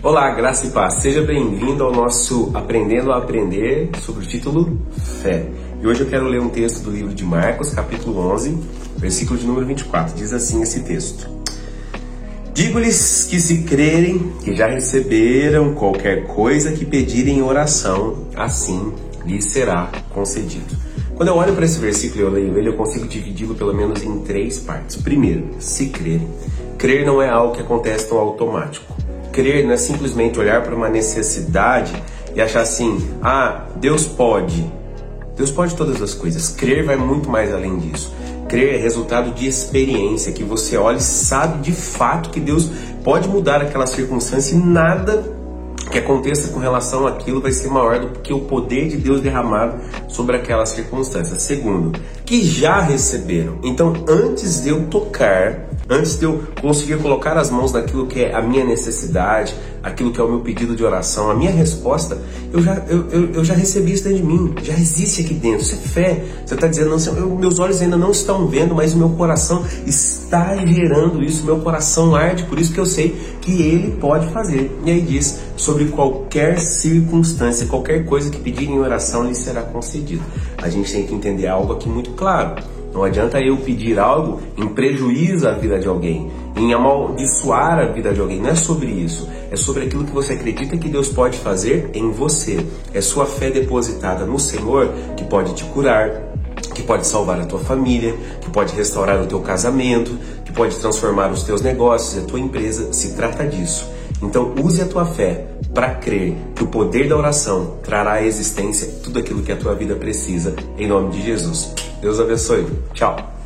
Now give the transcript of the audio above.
Olá, graça e paz. Seja bem-vindo ao nosso Aprendendo a Aprender sobre o título Fé. E hoje eu quero ler um texto do livro de Marcos, capítulo 11, versículo de número 24. Diz assim esse texto: Digo-lhes que se crerem que já receberam qualquer coisa que pedirem em oração, assim lhes será concedido. Quando eu olho para esse versículo e eu leio ele, eu consigo dividi-lo pelo menos em três partes. Primeiro, se crer. Crer não é algo que acontece no automático. Crer não é simplesmente olhar para uma necessidade e achar assim: ah, Deus pode. Deus pode todas as coisas. Crer vai muito mais além disso. Crer é resultado de experiência, que você olha e sabe de fato que Deus pode mudar aquela circunstância e nada que aconteça com relação àquilo vai ser maior do que o poder de Deus derramado sobre aquela circunstância. Segundo, que já receberam. Então, antes de eu tocar, antes de eu conseguir colocar as mãos naquilo que é a minha necessidade, aquilo que é o meu pedido de oração, a minha resposta, eu já, eu, eu, eu já recebi isso dentro de mim, já existe aqui dentro. Isso é fé. Você está dizendo, não, eu, meus olhos ainda não estão vendo, mas o meu coração está gerando isso, meu coração arde, por isso que eu sei que ele pode fazer. E aí diz, sobre qualquer circunstância, qualquer coisa que pedirem em oração, lhe será concedido. A gente tem que entender algo aqui muito claro. Não adianta eu pedir algo em prejuízo à vida de alguém, em amaldiçoar a vida de alguém. Não é sobre isso. É sobre aquilo que você acredita que Deus pode fazer em você. É sua fé depositada no Senhor que pode te curar, que pode salvar a tua família, que pode restaurar o teu casamento, que pode transformar os teus negócios a tua empresa. Se trata disso. Então use a tua fé para crer que o poder da oração trará à existência tudo aquilo que a tua vida precisa, em nome de Jesus. Deus abençoe. Tchau.